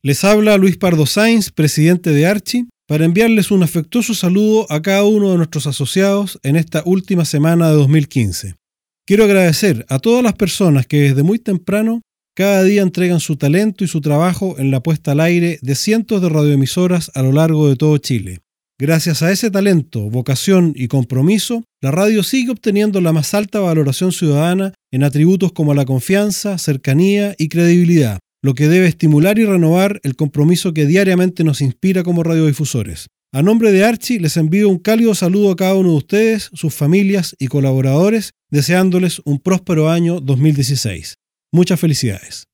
Les habla Luis Pardo Sainz, presidente de Archi, para enviarles un afectuoso saludo a cada uno de nuestros asociados en esta última semana de 2015. Quiero agradecer a todas las personas que desde muy temprano cada día entregan su talento y su trabajo en la puesta al aire de cientos de radioemisoras a lo largo de todo Chile. Gracias a ese talento, vocación y compromiso, la radio sigue obteniendo la más alta valoración ciudadana en atributos como la confianza, cercanía y credibilidad, lo que debe estimular y renovar el compromiso que diariamente nos inspira como radiodifusores. A nombre de Archie les envío un cálido saludo a cada uno de ustedes, sus familias y colaboradores, deseándoles un próspero año 2016. Muchas felicidades.